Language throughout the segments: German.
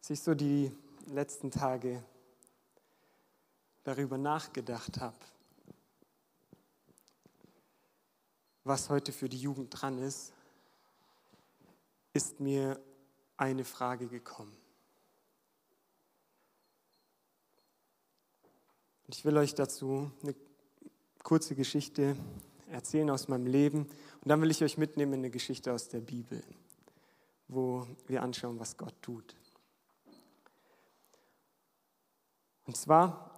Als ich so die letzten Tage darüber nachgedacht habe, was heute für die Jugend dran ist, ist mir eine Frage gekommen. Und ich will euch dazu eine kurze Geschichte erzählen aus meinem Leben und dann will ich euch mitnehmen in eine Geschichte aus der Bibel, wo wir anschauen, was Gott tut. Und zwar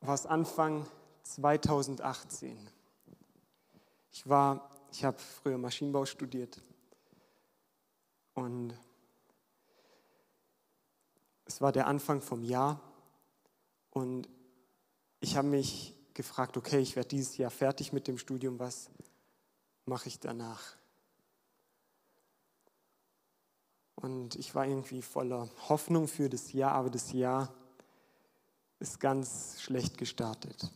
war es Anfang 2018. Ich war, ich habe früher Maschinenbau studiert und es war der Anfang vom Jahr und ich habe mich gefragt, okay, ich werde dieses Jahr fertig mit dem Studium, was mache ich danach? Und ich war irgendwie voller Hoffnung für das Jahr, aber das Jahr ist ganz schlecht gestartet.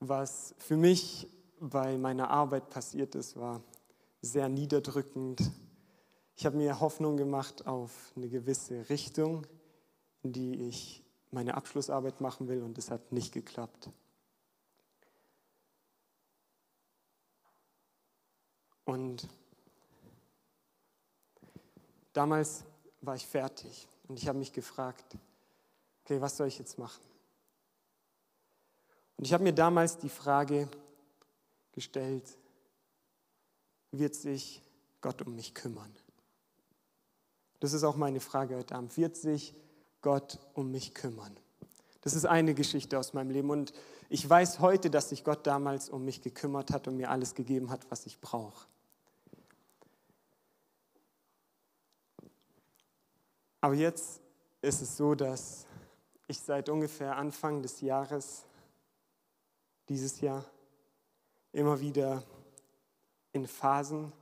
Was für mich bei meiner Arbeit passiert ist, war sehr niederdrückend. Ich habe mir Hoffnung gemacht auf eine gewisse Richtung, in die ich meine Abschlussarbeit machen will und es hat nicht geklappt. Und damals war ich fertig und ich habe mich gefragt, okay, was soll ich jetzt machen? Und ich habe mir damals die Frage gestellt, wird sich Gott um mich kümmern? Das ist auch meine Frage heute Abend. Wird sich Gott um mich kümmern? Das ist eine Geschichte aus meinem Leben und ich weiß heute, dass sich Gott damals um mich gekümmert hat und mir alles gegeben hat, was ich brauche. Aber jetzt ist es so, dass ich seit ungefähr Anfang des Jahres, dieses Jahr, immer wieder in Phasen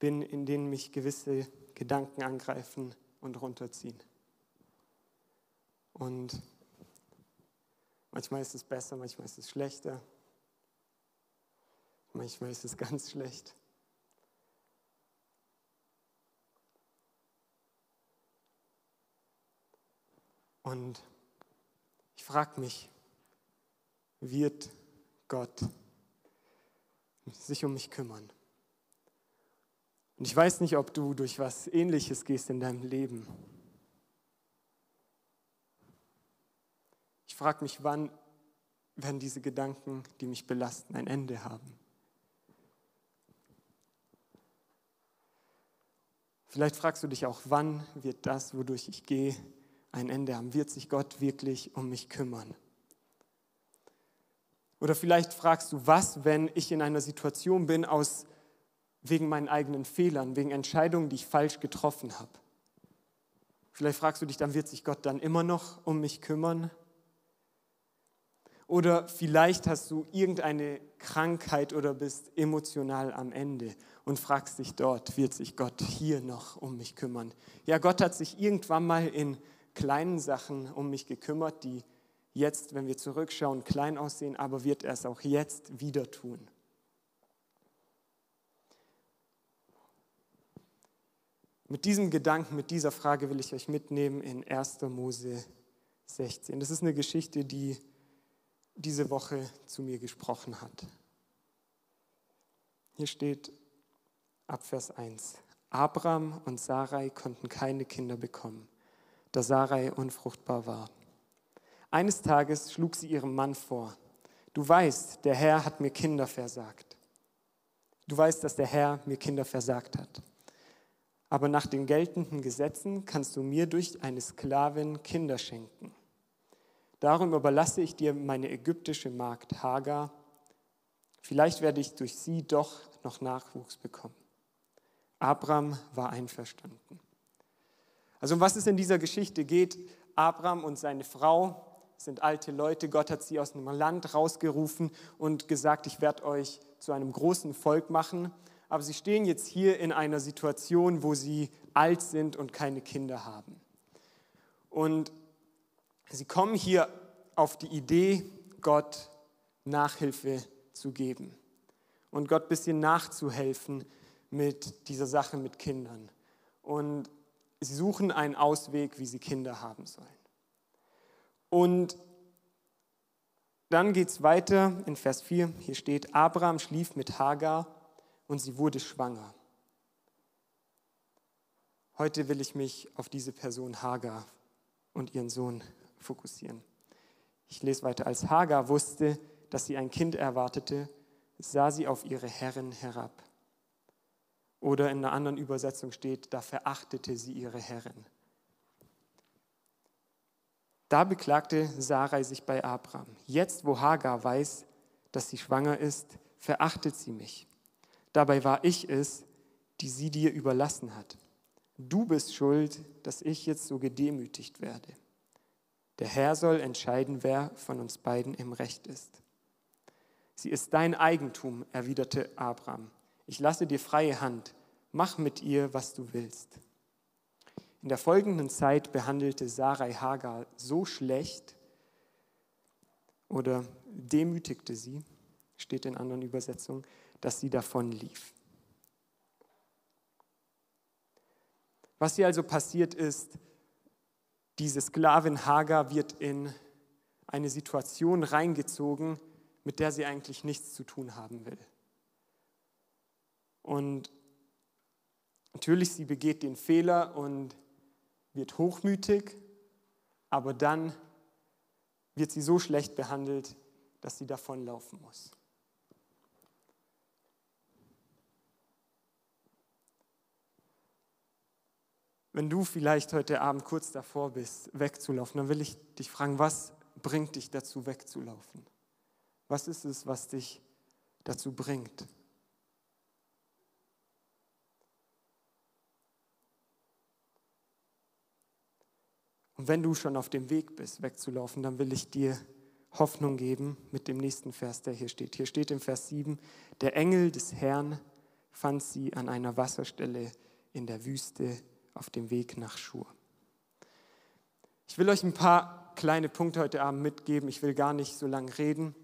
bin, in denen mich gewisse Gedanken angreifen und runterziehen. Und manchmal ist es besser, manchmal ist es schlechter, manchmal ist es ganz schlecht. Und ich frage mich, wird Gott sich um mich kümmern? Und ich weiß nicht, ob du durch was Ähnliches gehst in deinem Leben. Ich frage mich, wann werden diese Gedanken, die mich belasten, ein Ende haben? Vielleicht fragst du dich auch, wann wird das, wodurch ich gehe, ein Ende haben? Wird sich Gott wirklich um mich kümmern? Oder vielleicht fragst du, was, wenn ich in einer Situation bin, aus, wegen meinen eigenen Fehlern, wegen Entscheidungen, die ich falsch getroffen habe? Vielleicht fragst du dich, dann wird sich Gott dann immer noch um mich kümmern? Oder vielleicht hast du irgendeine Krankheit oder bist emotional am Ende und fragst dich dort, wird sich Gott hier noch um mich kümmern? Ja, Gott hat sich irgendwann mal in kleinen Sachen um mich gekümmert, die jetzt, wenn wir zurückschauen, klein aussehen, aber wird er es auch jetzt wieder tun. Mit diesem Gedanken, mit dieser Frage will ich euch mitnehmen in 1. Mose 16. Das ist eine Geschichte, die diese Woche zu mir gesprochen hat. Hier steht ab Vers 1. Abraham und Sarai konnten keine Kinder bekommen da Sarai unfruchtbar war. Eines Tages schlug sie ihrem Mann vor, du weißt, der Herr hat mir Kinder versagt. Du weißt, dass der Herr mir Kinder versagt hat. Aber nach den geltenden Gesetzen kannst du mir durch eine Sklavin Kinder schenken. Darum überlasse ich dir meine ägyptische Magd Hagar. Vielleicht werde ich durch sie doch noch Nachwuchs bekommen. Abraham war einverstanden. Also um was es in dieser Geschichte geht, Abraham und seine Frau sind alte Leute. Gott hat sie aus einem Land rausgerufen und gesagt, ich werde euch zu einem großen Volk machen. Aber sie stehen jetzt hier in einer Situation, wo sie alt sind und keine Kinder haben. Und sie kommen hier auf die Idee, Gott Nachhilfe zu geben und Gott ein bisschen nachzuhelfen mit dieser Sache mit Kindern. Und sie suchen einen Ausweg, wie sie Kinder haben sollen. Und dann geht es weiter in Vers 4. Hier steht, Abraham schlief mit Hagar und sie wurde schwanger. Heute will ich mich auf diese Person Hagar und ihren Sohn fokussieren. Ich lese weiter. Als Hagar wusste, dass sie ein Kind erwartete, sah sie auf ihre Herrin herab. Oder in einer anderen Übersetzung steht, da verachtete sie ihre Herrin. Da beklagte Sarai sich bei Abraham. Jetzt, wo Hagar weiß, dass sie schwanger ist, verachtet sie mich. Dabei war ich es, die sie dir überlassen hat. Du bist schuld, dass ich jetzt so gedemütigt werde. Der Herr soll entscheiden, wer von uns beiden im Recht ist. Sie ist dein Eigentum, erwiderte Abraham. Ich lasse dir freie Hand. Mach mit ihr, was du willst. In der folgenden Zeit behandelte Sarai Hagar so schlecht oder demütigte sie, steht in anderen Übersetzungen, dass sie davon lief. Was hier also passiert ist, diese Sklavin Hagar wird in eine Situation reingezogen, mit der sie eigentlich nichts zu tun haben will. Und natürlich, sie begeht den Fehler und wird hochmütig, aber dann wird sie so schlecht behandelt, dass sie davonlaufen muss. Wenn du vielleicht heute Abend kurz davor bist, wegzulaufen, dann will ich dich fragen, was bringt dich dazu, wegzulaufen? Was ist es, was dich dazu bringt? Und wenn du schon auf dem Weg bist, wegzulaufen, dann will ich dir Hoffnung geben mit dem nächsten Vers, der hier steht. Hier steht im Vers 7, der Engel des Herrn fand sie an einer Wasserstelle in der Wüste auf dem Weg nach Schur. Ich will euch ein paar kleine Punkte heute Abend mitgeben. Ich will gar nicht so lange reden,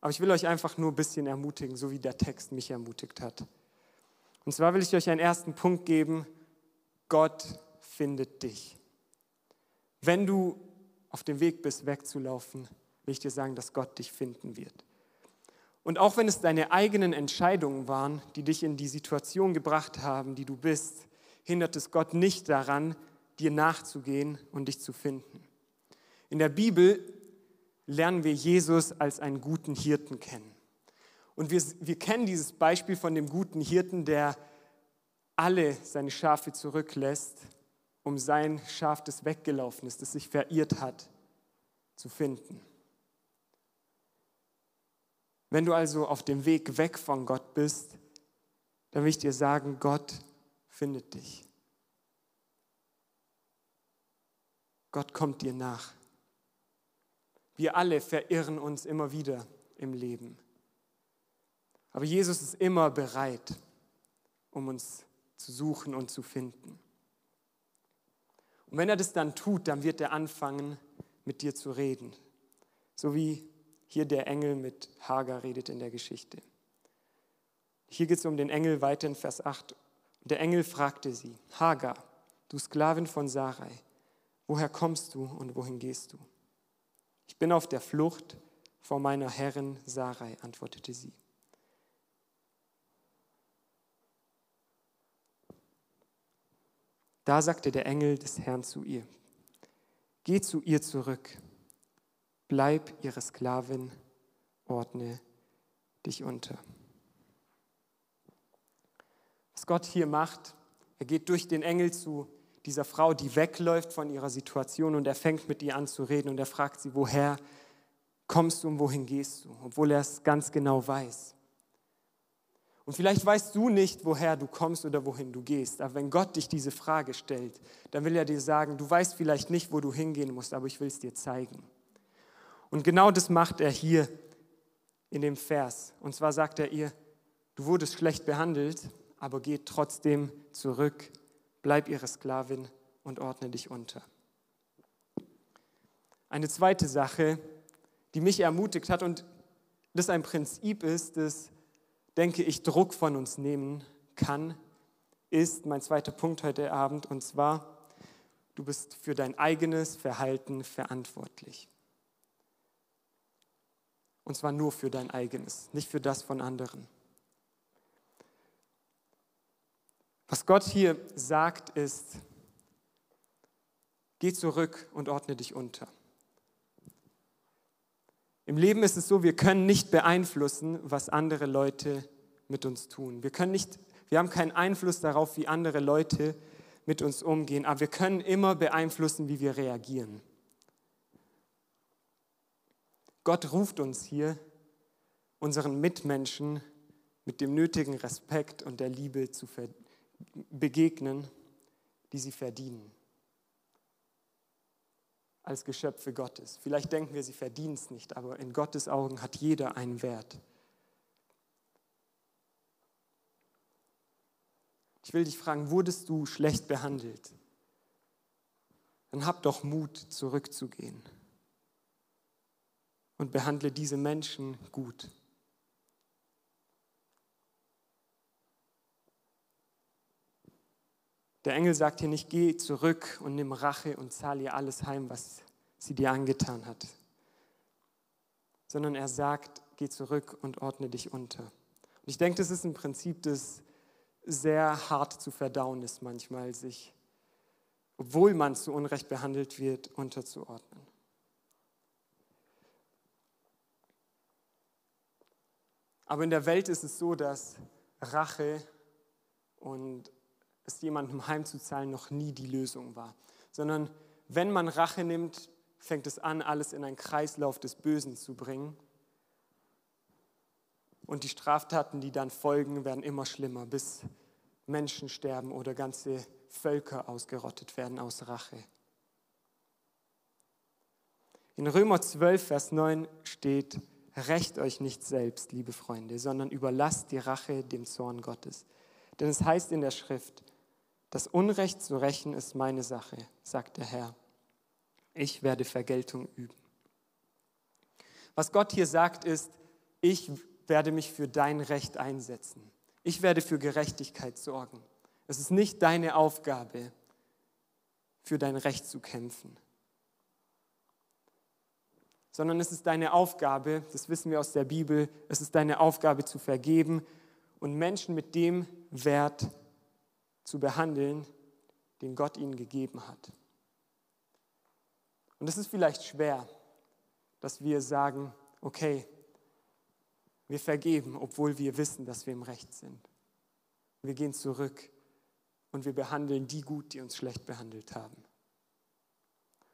aber ich will euch einfach nur ein bisschen ermutigen, so wie der Text mich ermutigt hat. Und zwar will ich euch einen ersten Punkt geben. Gott findet dich. Wenn du auf dem Weg bist, wegzulaufen, will ich dir sagen, dass Gott dich finden wird. Und auch wenn es deine eigenen Entscheidungen waren, die dich in die Situation gebracht haben, die du bist, hindert es Gott nicht daran, dir nachzugehen und dich zu finden. In der Bibel lernen wir Jesus als einen guten Hirten kennen. Und wir, wir kennen dieses Beispiel von dem guten Hirten, der alle seine Schafe zurücklässt um sein Schaf, das weggelaufen ist, das sich verirrt hat, zu finden. Wenn du also auf dem Weg weg von Gott bist, dann will ich dir sagen, Gott findet dich. Gott kommt dir nach. Wir alle verirren uns immer wieder im Leben. Aber Jesus ist immer bereit, um uns zu suchen und zu finden. Und wenn er das dann tut, dann wird er anfangen, mit dir zu reden. So wie hier der Engel mit Hagar redet in der Geschichte. Hier geht es um den Engel weiter in Vers 8. Der Engel fragte sie, Hagar, du Sklavin von Sarai, woher kommst du und wohin gehst du? Ich bin auf der Flucht vor meiner Herrin Sarai, antwortete sie. Da sagte der Engel des Herrn zu ihr, geh zu ihr zurück, bleib ihre Sklavin, ordne dich unter. Was Gott hier macht, er geht durch den Engel zu dieser Frau, die wegläuft von ihrer Situation und er fängt mit ihr an zu reden und er fragt sie, woher kommst du und wohin gehst du, obwohl er es ganz genau weiß. Und vielleicht weißt du nicht, woher du kommst oder wohin du gehst. Aber wenn Gott dich diese Frage stellt, dann will er dir sagen, du weißt vielleicht nicht, wo du hingehen musst, aber ich will es dir zeigen. Und genau das macht er hier in dem Vers. Und zwar sagt er ihr, du wurdest schlecht behandelt, aber geh trotzdem zurück, bleib ihre Sklavin und ordne dich unter. Eine zweite Sache, die mich ermutigt hat und das ein Prinzip ist, das denke ich, Druck von uns nehmen kann, ist mein zweiter Punkt heute Abend und zwar, du bist für dein eigenes Verhalten verantwortlich. Und zwar nur für dein eigenes, nicht für das von anderen. Was Gott hier sagt ist, geh zurück und ordne dich unter. Im Leben ist es so, wir können nicht beeinflussen, was andere Leute mit uns tun. Wir, können nicht, wir haben keinen Einfluss darauf, wie andere Leute mit uns umgehen, aber wir können immer beeinflussen, wie wir reagieren. Gott ruft uns hier, unseren Mitmenschen mit dem nötigen Respekt und der Liebe zu begegnen, die sie verdienen als Geschöpfe Gottes. Vielleicht denken wir, sie verdienen es nicht, aber in Gottes Augen hat jeder einen Wert. Ich will dich fragen, wurdest du schlecht behandelt? Dann hab doch Mut, zurückzugehen und behandle diese Menschen gut. Der Engel sagt hier nicht, geh zurück und nimm Rache und zahl ihr alles heim, was sie dir angetan hat. Sondern er sagt, geh zurück und ordne dich unter. Und ich denke, das ist ein Prinzip, das sehr hart zu verdauen ist manchmal, sich, obwohl man zu Unrecht behandelt wird, unterzuordnen. Aber in der Welt ist es so, dass Rache und es jemandem heimzuzahlen noch nie die Lösung war, sondern wenn man Rache nimmt, fängt es an, alles in einen Kreislauf des Bösen zu bringen. Und die Straftaten, die dann folgen, werden immer schlimmer, bis Menschen sterben oder ganze Völker ausgerottet werden aus Rache. In Römer 12, Vers 9 steht, Rächt euch nicht selbst, liebe Freunde, sondern überlasst die Rache dem Zorn Gottes. Denn es heißt in der Schrift, das Unrecht zu rächen ist meine Sache, sagt der Herr. Ich werde Vergeltung üben. Was Gott hier sagt ist, ich werde mich für dein Recht einsetzen. Ich werde für Gerechtigkeit sorgen. Es ist nicht deine Aufgabe, für dein Recht zu kämpfen, sondern es ist deine Aufgabe, das wissen wir aus der Bibel, es ist deine Aufgabe zu vergeben und Menschen mit dem Wert zu behandeln, den Gott ihnen gegeben hat. Und es ist vielleicht schwer, dass wir sagen, okay, wir vergeben, obwohl wir wissen, dass wir im Recht sind. Wir gehen zurück und wir behandeln die gut, die uns schlecht behandelt haben.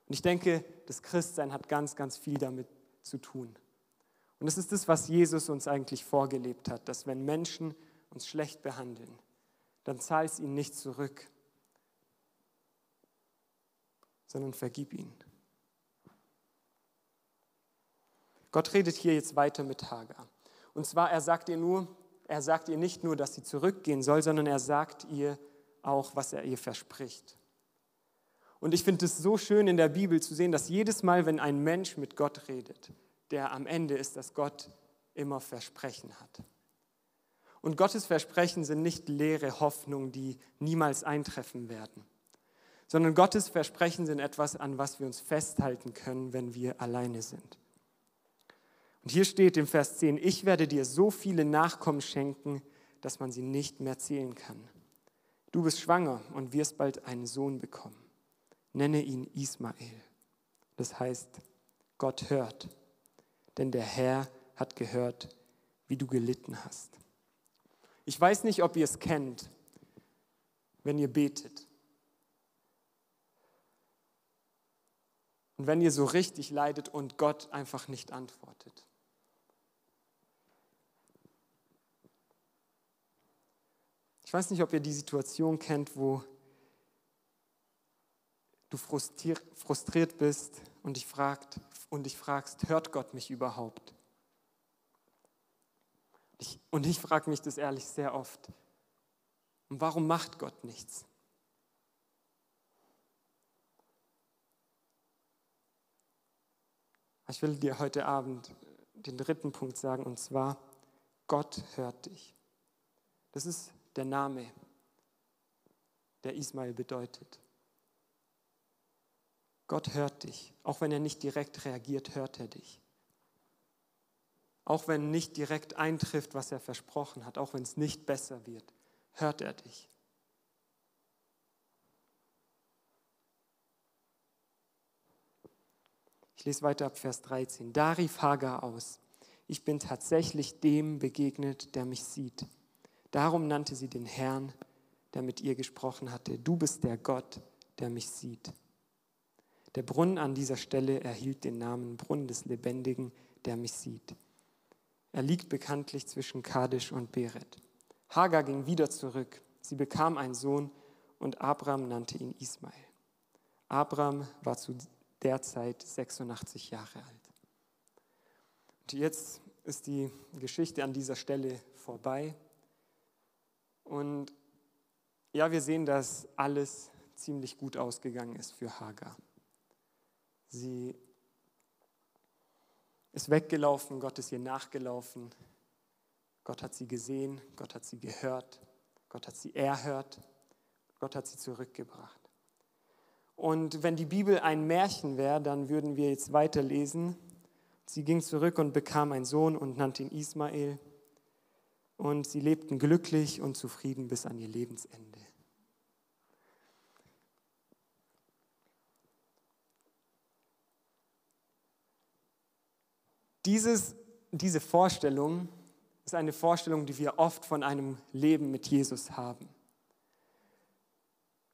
Und ich denke, das Christsein hat ganz, ganz viel damit zu tun. Und es ist das, was Jesus uns eigentlich vorgelebt hat, dass wenn Menschen uns schlecht behandeln, dann zahl es ihnen nicht zurück, sondern vergib ihnen. Gott redet hier jetzt weiter mit Hagar. Und zwar, er sagt ihr nur, er sagt ihr nicht nur, dass sie zurückgehen soll, sondern er sagt ihr auch, was er ihr verspricht. Und ich finde es so schön in der Bibel zu sehen, dass jedes Mal, wenn ein Mensch mit Gott redet, der am Ende ist, dass Gott immer Versprechen hat. Und Gottes Versprechen sind nicht leere Hoffnungen, die niemals eintreffen werden, sondern Gottes Versprechen sind etwas, an was wir uns festhalten können, wenn wir alleine sind. Und hier steht im Vers 10, ich werde dir so viele Nachkommen schenken, dass man sie nicht mehr zählen kann. Du bist schwanger und wirst bald einen Sohn bekommen. Nenne ihn Ismael. Das heißt, Gott hört, denn der Herr hat gehört, wie du gelitten hast. Ich weiß nicht, ob ihr es kennt, wenn ihr betet. Und wenn ihr so richtig leidet und Gott einfach nicht antwortet. Ich weiß nicht, ob ihr die Situation kennt, wo du frustriert bist und dich, fragt, und dich fragst, hört Gott mich überhaupt? Ich, und ich frage mich das ehrlich sehr oft. Und warum macht Gott nichts? Ich will dir heute Abend den dritten Punkt sagen, und zwar, Gott hört dich. Das ist der Name der Ismael bedeutet. Gott hört dich. Auch wenn er nicht direkt reagiert, hört er dich. Auch wenn nicht direkt eintrifft, was er versprochen hat, auch wenn es nicht besser wird, hört er dich. Ich lese weiter ab Vers 13. Da rief Hagar aus, ich bin tatsächlich dem begegnet, der mich sieht. Darum nannte sie den Herrn, der mit ihr gesprochen hatte, du bist der Gott, der mich sieht. Der Brunnen an dieser Stelle erhielt den Namen Brunnen des Lebendigen, der mich sieht. Er liegt bekanntlich zwischen Kadesh und Beret. Hagar ging wieder zurück. Sie bekam einen Sohn und Abraham nannte ihn Ismael. Abraham war zu derzeit 86 Jahre alt. Und jetzt ist die Geschichte an dieser Stelle vorbei. Und ja, wir sehen, dass alles ziemlich gut ausgegangen ist für Hagar. Sie ist weggelaufen, Gott ist ihr nachgelaufen. Gott hat sie gesehen, Gott hat sie gehört, Gott hat sie erhört, Gott hat sie zurückgebracht. Und wenn die Bibel ein Märchen wäre, dann würden wir jetzt weiterlesen. Sie ging zurück und bekam einen Sohn und nannte ihn Ismael. Und sie lebten glücklich und zufrieden bis an ihr Lebensende. Dieses, diese Vorstellung ist eine Vorstellung, die wir oft von einem Leben mit Jesus haben.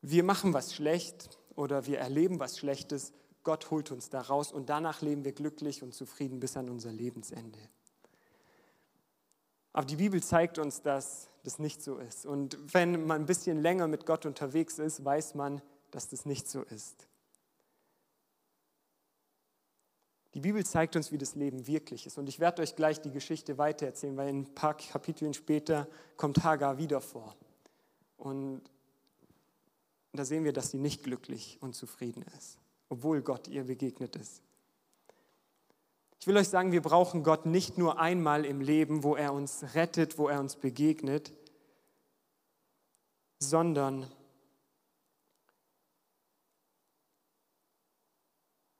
Wir machen was schlecht oder wir erleben was Schlechtes, Gott holt uns da raus und danach leben wir glücklich und zufrieden bis an unser Lebensende. Aber die Bibel zeigt uns, dass das nicht so ist. Und wenn man ein bisschen länger mit Gott unterwegs ist, weiß man, dass das nicht so ist. Die Bibel zeigt uns, wie das Leben wirklich ist. Und ich werde euch gleich die Geschichte weitererzählen, weil ein paar Kapiteln später kommt Hagar wieder vor. Und da sehen wir, dass sie nicht glücklich und zufrieden ist, obwohl Gott ihr begegnet ist. Ich will euch sagen, wir brauchen Gott nicht nur einmal im Leben, wo er uns rettet, wo er uns begegnet, sondern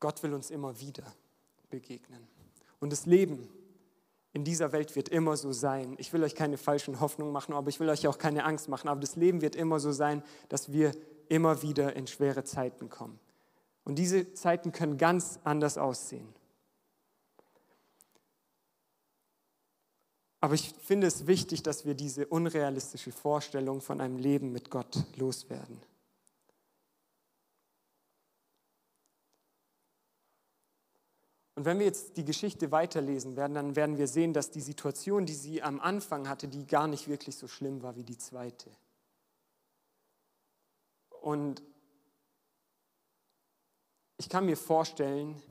Gott will uns immer wieder begegnen. Und das Leben in dieser Welt wird immer so sein. Ich will euch keine falschen Hoffnungen machen, aber ich will euch auch keine Angst machen. Aber das Leben wird immer so sein, dass wir immer wieder in schwere Zeiten kommen. Und diese Zeiten können ganz anders aussehen. Aber ich finde es wichtig, dass wir diese unrealistische Vorstellung von einem Leben mit Gott loswerden. Und wenn wir jetzt die Geschichte weiterlesen werden, dann werden wir sehen, dass die Situation, die sie am Anfang hatte, die gar nicht wirklich so schlimm war wie die zweite. Und ich kann mir vorstellen,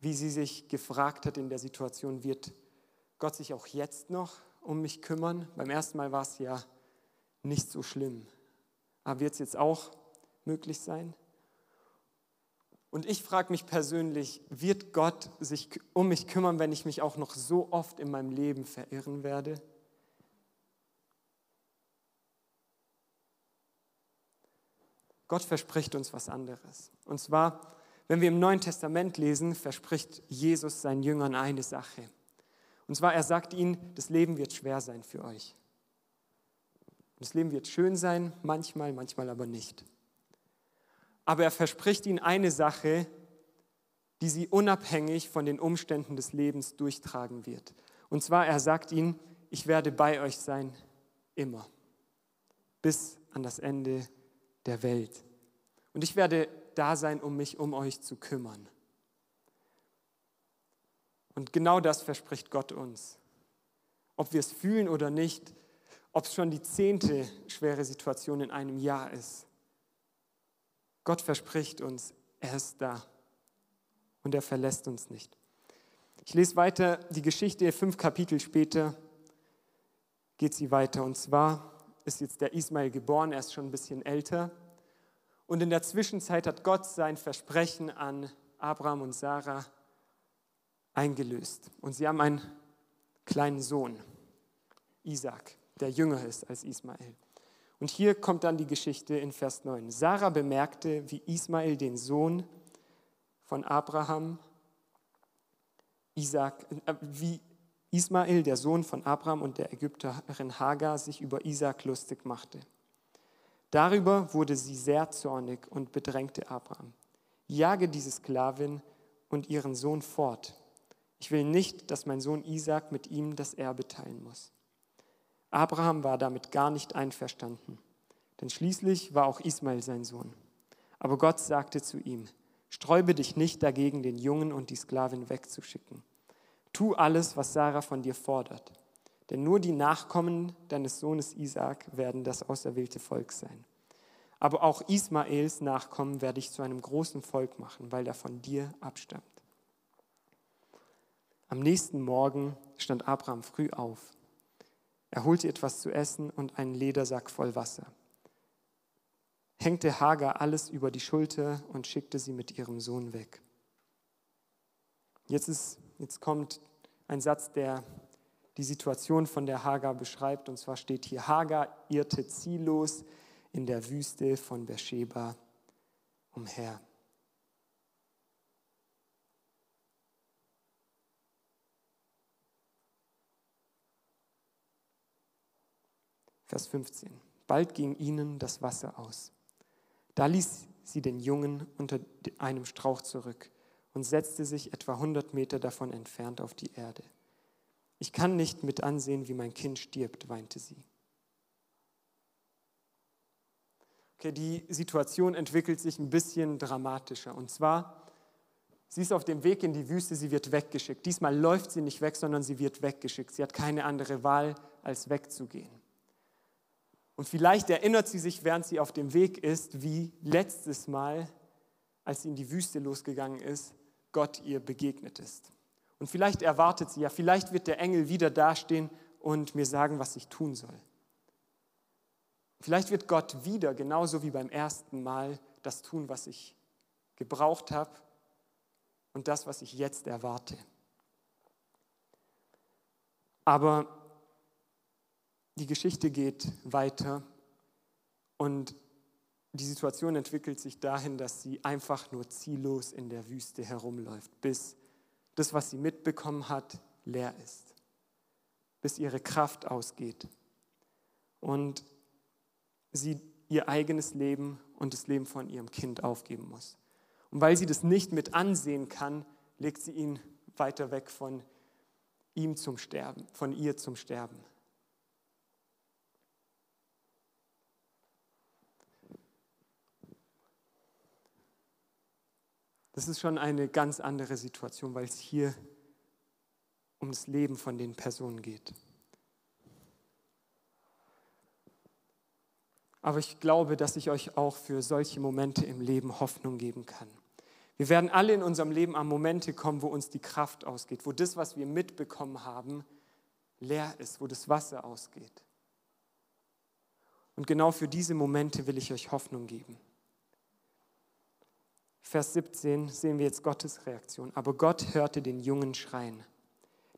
wie sie sich gefragt hat in der Situation, wird Gott sich auch jetzt noch um mich kümmern? Beim ersten Mal war es ja nicht so schlimm. Aber wird es jetzt auch möglich sein? Und ich frage mich persönlich, wird Gott sich um mich kümmern, wenn ich mich auch noch so oft in meinem Leben verirren werde? Gott verspricht uns was anderes. Und zwar, wenn wir im Neuen Testament lesen, verspricht Jesus seinen Jüngern eine Sache. Und zwar, er sagt ihnen, das Leben wird schwer sein für euch. Das Leben wird schön sein, manchmal, manchmal aber nicht aber er verspricht ihnen eine Sache, die sie unabhängig von den Umständen des Lebens durchtragen wird. Und zwar, er sagt ihnen, ich werde bei euch sein, immer, bis an das Ende der Welt. Und ich werde da sein, um mich um euch zu kümmern. Und genau das verspricht Gott uns. Ob wir es fühlen oder nicht, ob es schon die zehnte schwere Situation in einem Jahr ist, Gott verspricht uns, er ist da und er verlässt uns nicht. Ich lese weiter die Geschichte, fünf Kapitel später geht sie weiter. Und zwar ist jetzt der Ismail geboren, er ist schon ein bisschen älter. Und in der Zwischenzeit hat Gott sein Versprechen an Abraham und Sarah eingelöst. Und sie haben einen kleinen Sohn, Isaac, der jünger ist als Ismael. Und hier kommt dann die Geschichte in Vers 9. Sarah bemerkte, wie Ismael den Sohn von Abraham, Isaac, äh, wie Ismael, der Sohn von Abraham und der Ägypterin Hagar, sich über Isaac lustig machte. Darüber wurde sie sehr zornig und bedrängte Abraham. Jage diese Sklavin und ihren Sohn fort. Ich will nicht, dass mein Sohn Isaac mit ihm das Erbe teilen muss. Abraham war damit gar nicht einverstanden, denn schließlich war auch Ismael sein Sohn. Aber Gott sagte zu ihm, sträube dich nicht dagegen, den Jungen und die Sklavin wegzuschicken. Tu alles, was Sarah von dir fordert, denn nur die Nachkommen deines Sohnes Isaac werden das auserwählte Volk sein. Aber auch Ismaels Nachkommen werde ich zu einem großen Volk machen, weil er von dir abstammt. Am nächsten Morgen stand Abraham früh auf er holte etwas zu essen und einen Ledersack voll Wasser, hängte Hagar alles über die Schulter und schickte sie mit ihrem Sohn weg. Jetzt, ist, jetzt kommt ein Satz, der die Situation von der Hagar beschreibt. Und zwar steht hier, Hagar irrte ziellos in der Wüste von Beersheba umher. Vers 15. Bald ging ihnen das Wasser aus. Da ließ sie den Jungen unter einem Strauch zurück und setzte sich etwa 100 Meter davon entfernt auf die Erde. Ich kann nicht mit ansehen, wie mein Kind stirbt, weinte sie. Okay, die Situation entwickelt sich ein bisschen dramatischer. Und zwar, sie ist auf dem Weg in die Wüste, sie wird weggeschickt. Diesmal läuft sie nicht weg, sondern sie wird weggeschickt. Sie hat keine andere Wahl, als wegzugehen. Und vielleicht erinnert sie sich, während sie auf dem Weg ist, wie letztes Mal, als sie in die Wüste losgegangen ist, Gott ihr begegnet ist. Und vielleicht erwartet sie ja, vielleicht wird der Engel wieder dastehen und mir sagen, was ich tun soll. Vielleicht wird Gott wieder, genauso wie beim ersten Mal, das tun, was ich gebraucht habe und das, was ich jetzt erwarte. Aber die Geschichte geht weiter und die Situation entwickelt sich dahin, dass sie einfach nur ziellos in der Wüste herumläuft, bis das, was sie mitbekommen hat, leer ist, bis ihre Kraft ausgeht und sie ihr eigenes Leben und das Leben von ihrem Kind aufgeben muss. Und weil sie das nicht mit ansehen kann, legt sie ihn weiter weg von ihm zum Sterben, von ihr zum Sterben. Das ist schon eine ganz andere Situation, weil es hier um das Leben von den Personen geht. Aber ich glaube, dass ich euch auch für solche Momente im Leben Hoffnung geben kann. Wir werden alle in unserem Leben an Momente kommen, wo uns die Kraft ausgeht, wo das, was wir mitbekommen haben, leer ist, wo das Wasser ausgeht. Und genau für diese Momente will ich euch Hoffnung geben. Vers 17 sehen wir jetzt Gottes Reaktion. Aber Gott hörte den Jungen schreien.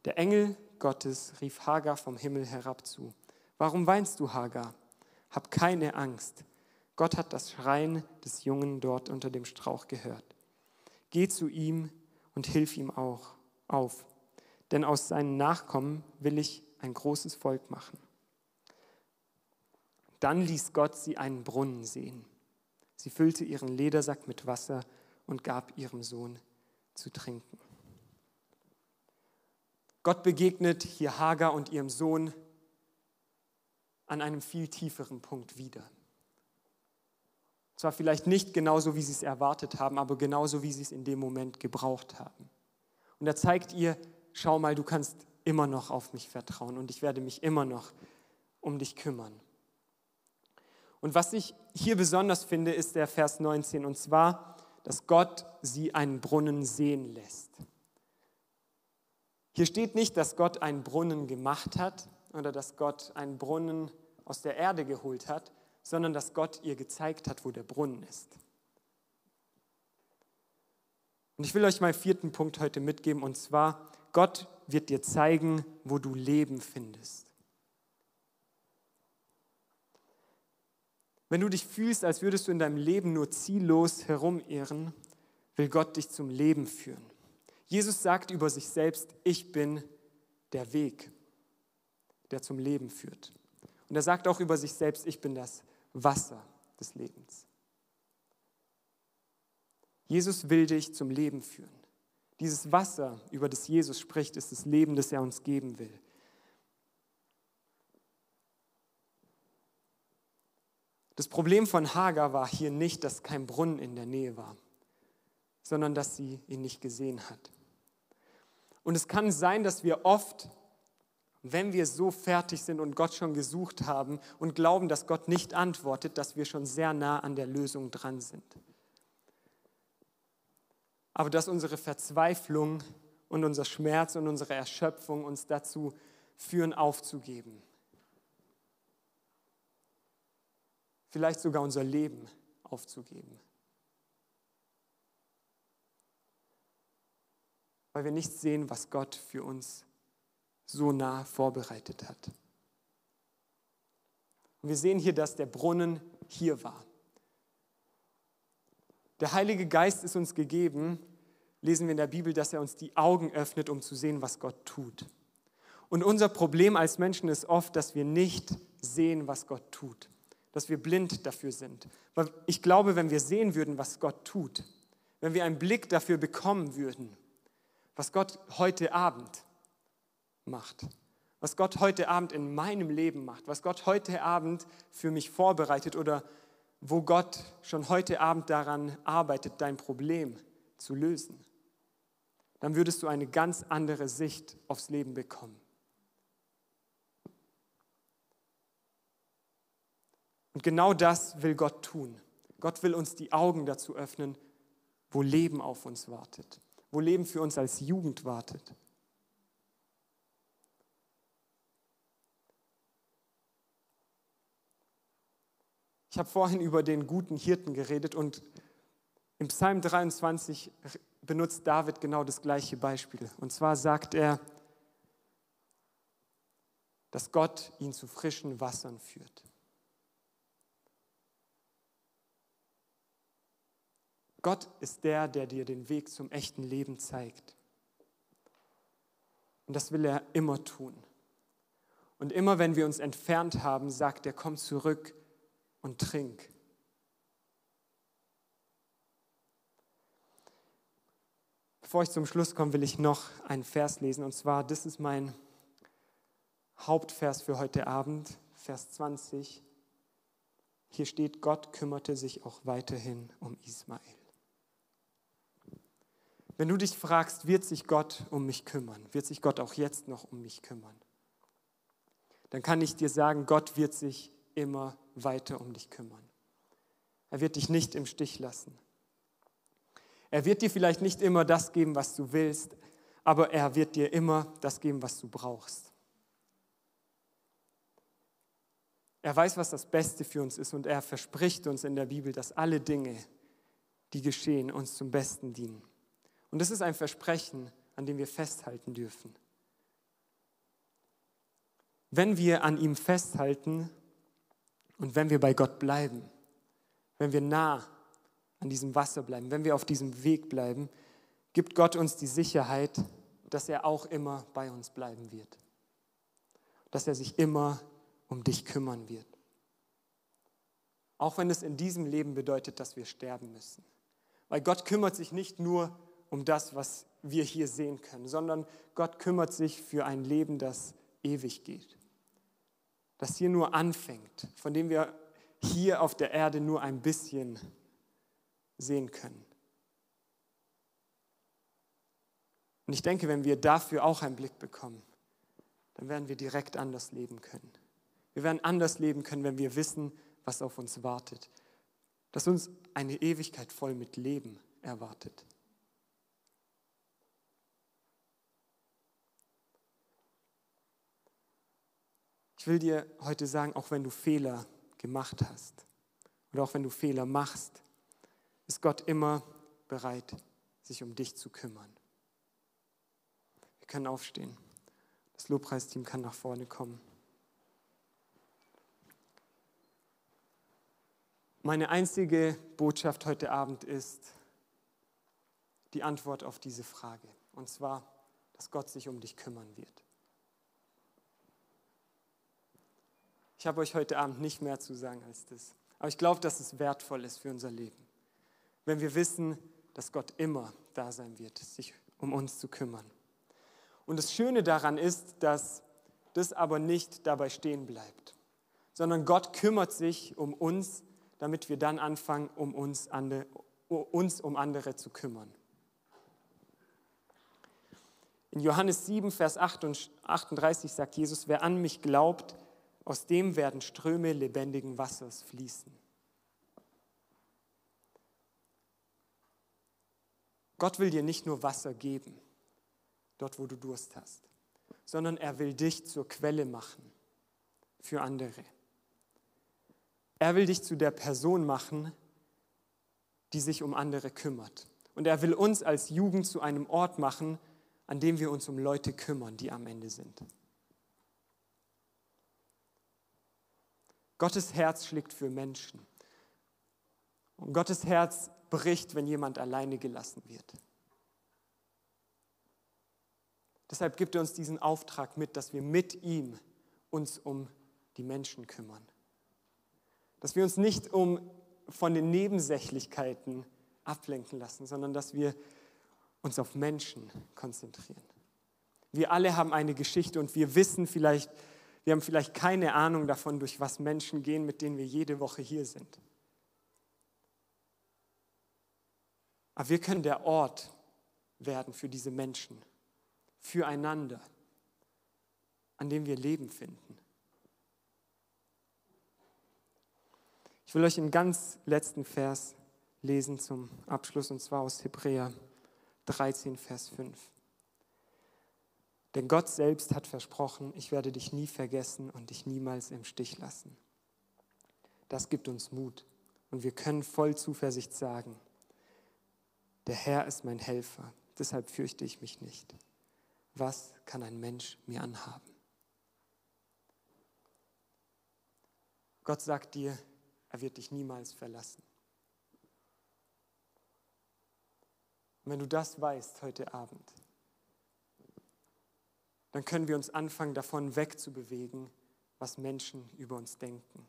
Der Engel Gottes rief Hagar vom Himmel herab zu. Warum weinst du, Hagar? Hab keine Angst. Gott hat das Schreien des Jungen dort unter dem Strauch gehört. Geh zu ihm und hilf ihm auch auf, denn aus seinen Nachkommen will ich ein großes Volk machen. Dann ließ Gott sie einen Brunnen sehen. Sie füllte ihren Ledersack mit Wasser und gab ihrem Sohn zu trinken. Gott begegnet hier Hagar und ihrem Sohn an einem viel tieferen Punkt wieder. Zwar vielleicht nicht genauso, wie sie es erwartet haben, aber genauso, wie sie es in dem Moment gebraucht haben. Und er zeigt ihr, schau mal, du kannst immer noch auf mich vertrauen und ich werde mich immer noch um dich kümmern. Und was ich hier besonders finde, ist der Vers 19. Und zwar, dass Gott sie einen Brunnen sehen lässt. Hier steht nicht, dass Gott einen Brunnen gemacht hat oder dass Gott einen Brunnen aus der Erde geholt hat, sondern dass Gott ihr gezeigt hat, wo der Brunnen ist. Und ich will euch meinen vierten Punkt heute mitgeben, und zwar, Gott wird dir zeigen, wo du Leben findest. Wenn du dich fühlst, als würdest du in deinem Leben nur ziellos herumirren, will Gott dich zum Leben führen. Jesus sagt über sich selbst, ich bin der Weg, der zum Leben führt. Und er sagt auch über sich selbst, ich bin das Wasser des Lebens. Jesus will dich zum Leben führen. Dieses Wasser, über das Jesus spricht, ist das Leben, das er uns geben will. Das Problem von Hagar war hier nicht, dass kein Brunnen in der Nähe war, sondern dass sie ihn nicht gesehen hat. Und es kann sein, dass wir oft, wenn wir so fertig sind und Gott schon gesucht haben und glauben, dass Gott nicht antwortet, dass wir schon sehr nah an der Lösung dran sind. Aber dass unsere Verzweiflung und unser Schmerz und unsere Erschöpfung uns dazu führen, aufzugeben. Vielleicht sogar unser Leben aufzugeben. Weil wir nicht sehen, was Gott für uns so nah vorbereitet hat. Und wir sehen hier, dass der Brunnen hier war. Der Heilige Geist ist uns gegeben, lesen wir in der Bibel, dass er uns die Augen öffnet, um zu sehen, was Gott tut. Und unser Problem als Menschen ist oft, dass wir nicht sehen, was Gott tut dass wir blind dafür sind. Weil ich glaube, wenn wir sehen würden, was Gott tut, wenn wir einen Blick dafür bekommen würden, was Gott heute Abend macht, was Gott heute Abend in meinem Leben macht, was Gott heute Abend für mich vorbereitet oder wo Gott schon heute Abend daran arbeitet, dein Problem zu lösen, dann würdest du eine ganz andere Sicht aufs Leben bekommen. Und genau das will Gott tun. Gott will uns die Augen dazu öffnen, wo Leben auf uns wartet, wo Leben für uns als Jugend wartet. Ich habe vorhin über den guten Hirten geredet und im Psalm 23 benutzt David genau das gleiche Beispiel. Und zwar sagt er, dass Gott ihn zu frischen Wassern führt. Gott ist der, der dir den Weg zum echten Leben zeigt. Und das will er immer tun. Und immer wenn wir uns entfernt haben, sagt er, komm zurück und trink. Bevor ich zum Schluss komme, will ich noch einen Vers lesen. Und zwar, das ist mein Hauptvers für heute Abend, Vers 20. Hier steht, Gott kümmerte sich auch weiterhin um Ismael. Wenn du dich fragst, wird sich Gott um mich kümmern? Wird sich Gott auch jetzt noch um mich kümmern? Dann kann ich dir sagen, Gott wird sich immer weiter um dich kümmern. Er wird dich nicht im Stich lassen. Er wird dir vielleicht nicht immer das geben, was du willst, aber er wird dir immer das geben, was du brauchst. Er weiß, was das Beste für uns ist und er verspricht uns in der Bibel, dass alle Dinge, die geschehen, uns zum Besten dienen. Und das ist ein Versprechen, an dem wir festhalten dürfen. Wenn wir an ihm festhalten und wenn wir bei Gott bleiben, wenn wir nah an diesem Wasser bleiben, wenn wir auf diesem Weg bleiben, gibt Gott uns die Sicherheit, dass er auch immer bei uns bleiben wird. Dass er sich immer um dich kümmern wird. Auch wenn es in diesem Leben bedeutet, dass wir sterben müssen. Weil Gott kümmert sich nicht nur um das, was wir hier sehen können, sondern Gott kümmert sich für ein Leben, das ewig geht. Das hier nur anfängt, von dem wir hier auf der Erde nur ein bisschen sehen können. Und ich denke, wenn wir dafür auch einen Blick bekommen, dann werden wir direkt anders leben können. Wir werden anders leben können, wenn wir wissen, was auf uns wartet. Dass uns eine Ewigkeit voll mit Leben erwartet. Ich will dir heute sagen, auch wenn du Fehler gemacht hast oder auch wenn du Fehler machst, ist Gott immer bereit, sich um dich zu kümmern. Wir können aufstehen. Das Lobpreisteam kann nach vorne kommen. Meine einzige Botschaft heute Abend ist die Antwort auf diese Frage. Und zwar, dass Gott sich um dich kümmern wird. Ich habe euch heute Abend nicht mehr zu sagen als das. Aber ich glaube, dass es wertvoll ist für unser Leben, wenn wir wissen, dass Gott immer da sein wird, sich um uns zu kümmern. Und das Schöne daran ist, dass das aber nicht dabei stehen bleibt, sondern Gott kümmert sich um uns, damit wir dann anfangen, um uns, andere, uns um andere zu kümmern. In Johannes 7, Vers 38 sagt Jesus, wer an mich glaubt, aus dem werden Ströme lebendigen Wassers fließen. Gott will dir nicht nur Wasser geben, dort wo du Durst hast, sondern er will dich zur Quelle machen für andere. Er will dich zu der Person machen, die sich um andere kümmert. Und er will uns als Jugend zu einem Ort machen, an dem wir uns um Leute kümmern, die am Ende sind. Gottes Herz schlägt für Menschen. Und Gottes Herz bricht, wenn jemand alleine gelassen wird. Deshalb gibt er uns diesen Auftrag mit, dass wir mit ihm uns um die Menschen kümmern. Dass wir uns nicht um von den Nebensächlichkeiten ablenken lassen, sondern dass wir uns auf Menschen konzentrieren. Wir alle haben eine Geschichte und wir wissen vielleicht, wir haben vielleicht keine Ahnung davon, durch was Menschen gehen, mit denen wir jede Woche hier sind. Aber wir können der Ort werden für diese Menschen, füreinander, an dem wir Leben finden. Ich will euch einen ganz letzten Vers lesen zum Abschluss, und zwar aus Hebräer 13, Vers 5. Denn Gott selbst hat versprochen, ich werde dich nie vergessen und dich niemals im Stich lassen. Das gibt uns Mut und wir können voll Zuversicht sagen, der Herr ist mein Helfer, deshalb fürchte ich mich nicht. Was kann ein Mensch mir anhaben? Gott sagt dir, er wird dich niemals verlassen. Und wenn du das weißt heute Abend, dann können wir uns anfangen, davon wegzubewegen, was Menschen über uns denken.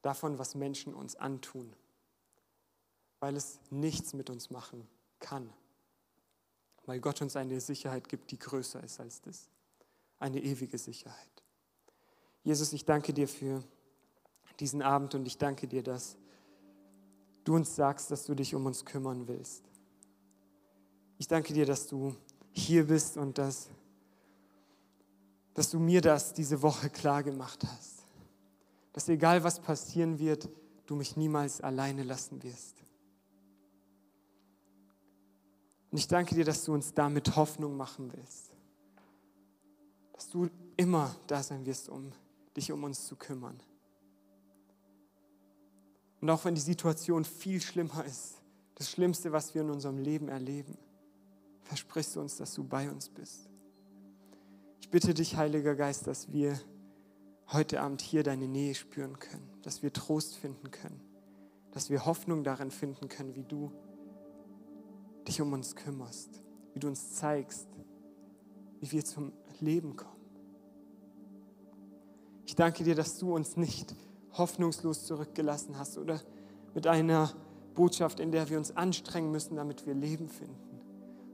Davon, was Menschen uns antun, weil es nichts mit uns machen kann. Weil Gott uns eine Sicherheit gibt, die größer ist als das. Eine ewige Sicherheit. Jesus, ich danke dir für diesen Abend und ich danke dir, dass du uns sagst, dass du dich um uns kümmern willst. Ich danke dir, dass du hier bist und dass, dass du mir das diese Woche klar gemacht hast. Dass egal was passieren wird, du mich niemals alleine lassen wirst. Und ich danke dir, dass du uns damit Hoffnung machen willst. Dass du immer da sein wirst, um dich um uns zu kümmern. Und auch wenn die Situation viel schlimmer ist, das Schlimmste, was wir in unserem Leben erleben, versprichst du uns, dass du bei uns bist. Ich bitte dich, Heiliger Geist, dass wir heute Abend hier deine Nähe spüren können, dass wir Trost finden können, dass wir Hoffnung darin finden können, wie du dich um uns kümmerst, wie du uns zeigst, wie wir zum Leben kommen. Ich danke dir, dass du uns nicht hoffnungslos zurückgelassen hast oder mit einer Botschaft, in der wir uns anstrengen müssen, damit wir Leben finden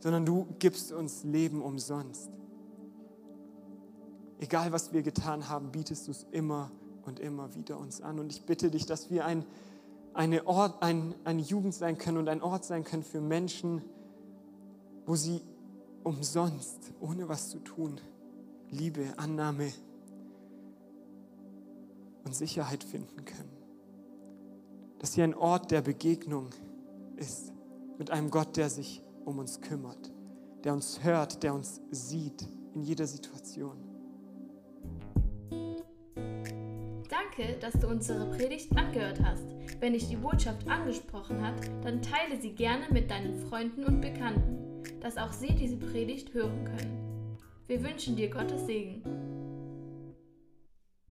sondern du gibst uns Leben umsonst. Egal was wir getan haben, bietest du es immer und immer wieder uns an. Und ich bitte dich, dass wir ein, eine, Ort, ein, eine Jugend sein können und ein Ort sein können für Menschen, wo sie umsonst, ohne was zu tun, Liebe, Annahme und Sicherheit finden können. Dass hier ein Ort der Begegnung ist mit einem Gott, der sich um uns kümmert, der uns hört, der uns sieht in jeder Situation. Danke, dass du unsere Predigt angehört hast. Wenn dich die Botschaft angesprochen hat, dann teile sie gerne mit deinen Freunden und Bekannten, dass auch sie diese Predigt hören können. Wir wünschen dir Gottes Segen.